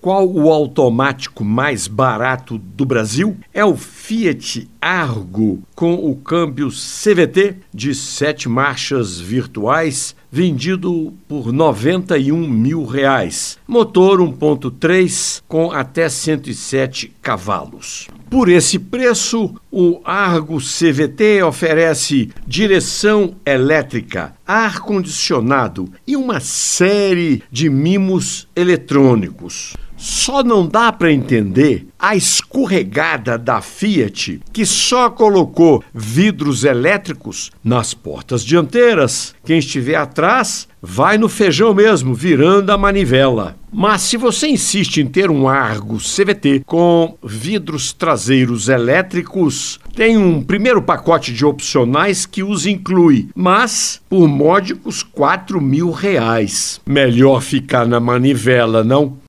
qual o automático mais barato do Brasil? É o Fiat Argo com o câmbio CVT de sete marchas virtuais, vendido por 91 mil reais. Motor 1.3 com até 107 cavalos. Por esse preço, o Argo CVT oferece direção elétrica, ar-condicionado e uma série de mimos eletrônicos. Só não dá para entender a escorregada da Fiat, que só colocou vidros elétricos nas portas dianteiras. Quem estiver atrás vai no feijão mesmo, virando a manivela. Mas se você insiste em ter um Argo CVT com vidros traseiros elétricos, tem um primeiro pacote de opcionais que os inclui, mas por módicos 4 mil reais. Melhor ficar na manivela, não?